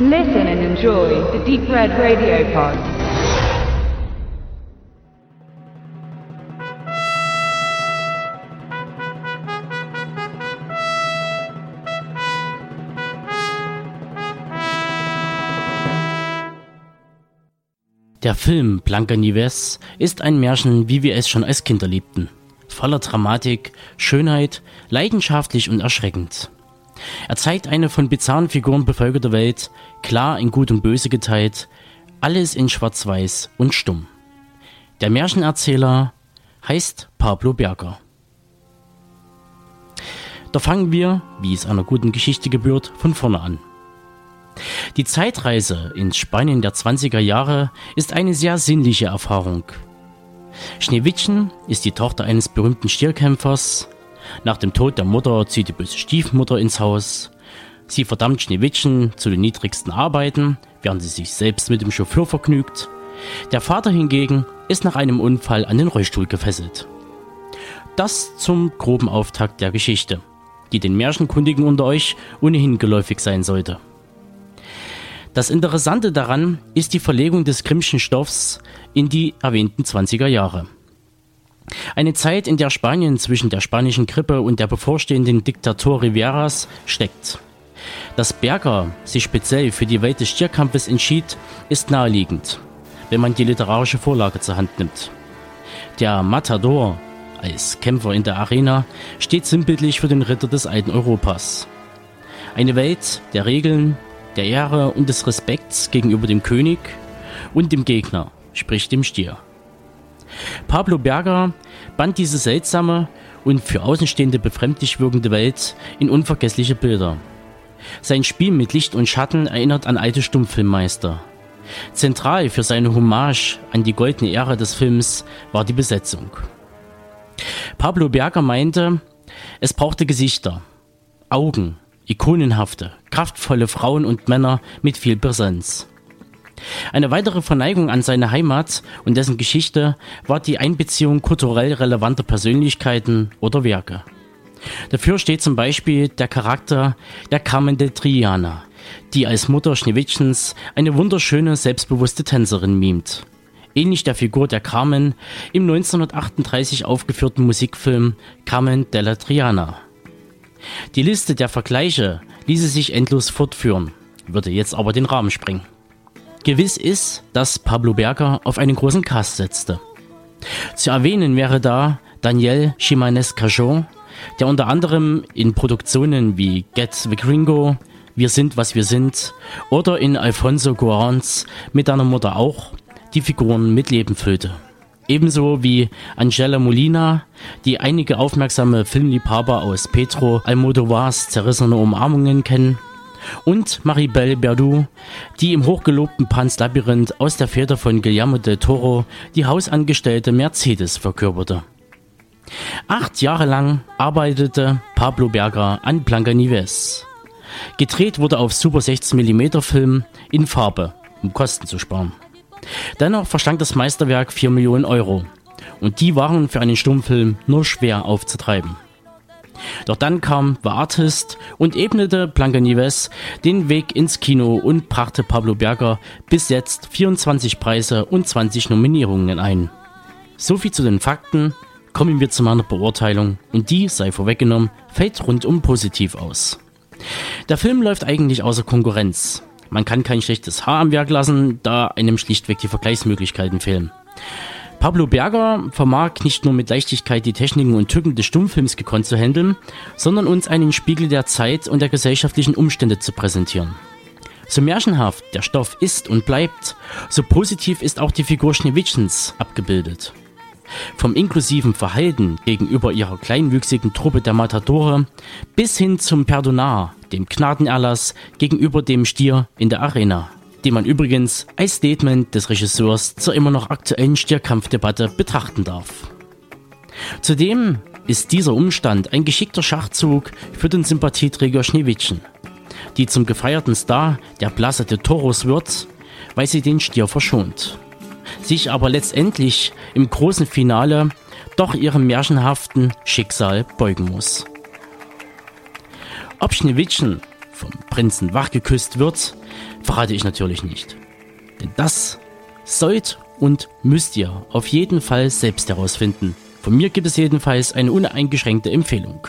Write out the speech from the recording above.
Listen and enjoy the Deep Red Radio Pod. Der Film Blanca-Nieves ist ein Märchen, wie wir es schon als Kinder liebten. Voller Dramatik, Schönheit, leidenschaftlich und erschreckend. Er zeigt eine von bizarren Figuren bevölkerte Welt, klar in Gut und Böse geteilt, alles in Schwarz-Weiß und stumm. Der Märchenerzähler heißt Pablo Berger. Da fangen wir, wie es einer guten Geschichte gebührt, von vorne an. Die Zeitreise ins Spanien der 20er Jahre ist eine sehr sinnliche Erfahrung. Schneewittchen ist die Tochter eines berühmten Stierkämpfers. Nach dem Tod der Mutter zieht die böse Stiefmutter ins Haus. Sie verdammt Schneewittchen zu den niedrigsten Arbeiten, während sie sich selbst mit dem Chauffeur vergnügt. Der Vater hingegen ist nach einem Unfall an den Rollstuhl gefesselt. Das zum groben Auftakt der Geschichte, die den Märchenkundigen unter euch ohnehin geläufig sein sollte. Das Interessante daran ist die Verlegung des Grimmschen Stoffs in die erwähnten 20er Jahre. Eine Zeit, in der Spanien zwischen der spanischen Grippe und der bevorstehenden Diktatur Riveras steckt. Dass Berger sich speziell für die Welt des Stierkampfes entschied, ist naheliegend, wenn man die literarische Vorlage zur Hand nimmt. Der Matador als Kämpfer in der Arena steht sinnbildlich für den Ritter des alten Europas. Eine Welt der Regeln, der Ehre und des Respekts gegenüber dem König und dem Gegner, sprich dem Stier. Pablo Berger band diese seltsame und für Außenstehende befremdlich wirkende Welt in unvergessliche Bilder. Sein Spiel mit Licht und Schatten erinnert an alte Stummfilmmeister. Zentral für seine Hommage an die goldene Ära des Films war die Besetzung. Pablo Berger meinte, es brauchte Gesichter, Augen, ikonenhafte, kraftvolle Frauen und Männer mit viel Präsenz. Eine weitere Verneigung an seine Heimat und dessen Geschichte war die Einbeziehung kulturell relevanter Persönlichkeiten oder Werke. Dafür steht zum Beispiel der Charakter der Carmen de Triana, die als Mutter Schneewittchens eine wunderschöne, selbstbewusste Tänzerin mimt. Ähnlich der Figur der Carmen im 1938 aufgeführten Musikfilm Carmen de la Triana. Die Liste der Vergleiche ließe sich endlos fortführen, würde jetzt aber den Rahmen sprengen. Gewiss ist, dass Pablo Berger auf einen großen Cast setzte. Zu erwähnen wäre da Daniel Chimanes Cajon, der unter anderem in Produktionen wie Get the Gringo, Wir sind, was wir sind oder in Alfonso Cuarons Mit deiner Mutter auch die Figuren mit Leben füllte. Ebenso wie Angela Molina, die einige aufmerksame Filmliebhaber aus Pedro Almodovars Zerrissene Umarmungen kennen. Und Maribel Berdu, die im hochgelobten Pans Labyrinth aus der Feder von Guillermo del Toro die Hausangestellte Mercedes verkörperte. Acht Jahre lang arbeitete Pablo Berger an Blancanieves. Gedreht wurde auf Super 16mm Film in Farbe, um Kosten zu sparen. Dennoch verschlang das Meisterwerk 4 Millionen Euro. Und die waren für einen Stummfilm nur schwer aufzutreiben. Doch dann kam The Artist und ebnete Blancanieves den Weg ins Kino und brachte Pablo Berger bis jetzt 24 Preise und 20 Nominierungen ein. Soviel zu den Fakten, kommen wir zu meiner Beurteilung und die, sei vorweggenommen, fällt rundum positiv aus. Der Film läuft eigentlich außer Konkurrenz. Man kann kein schlechtes Haar am Werk lassen, da einem schlichtweg die Vergleichsmöglichkeiten fehlen. Pablo Berger vermag nicht nur mit Leichtigkeit die Techniken und Tücken des Stummfilms gekonnt zu handeln, sondern uns einen Spiegel der Zeit und der gesellschaftlichen Umstände zu präsentieren. So märchenhaft der Stoff ist und bleibt, so positiv ist auch die Figur Schneewittchens abgebildet. Vom inklusiven Verhalten gegenüber ihrer kleinwüchsigen Truppe der Matadore bis hin zum Perdonar, dem Gnadenerlass gegenüber dem Stier in der Arena, den man übrigens als Statement des Regisseurs zur immer noch aktuellen Stierkampfdebatte betrachten darf. Zudem ist dieser Umstand ein geschickter Schachzug für den Sympathieträger Schneewittchen, die zum gefeierten Star der Plaza de Toros wird, weil sie den Stier verschont, sich aber letztendlich im großen Finale doch ihrem märchenhaften Schicksal beugen muss. Ob Schneewittchen vom Prinzen wachgeküsst wird, verrate ich natürlich nicht. Denn das sollt und müsst ihr auf jeden Fall selbst herausfinden. Von mir gibt es jedenfalls eine uneingeschränkte Empfehlung.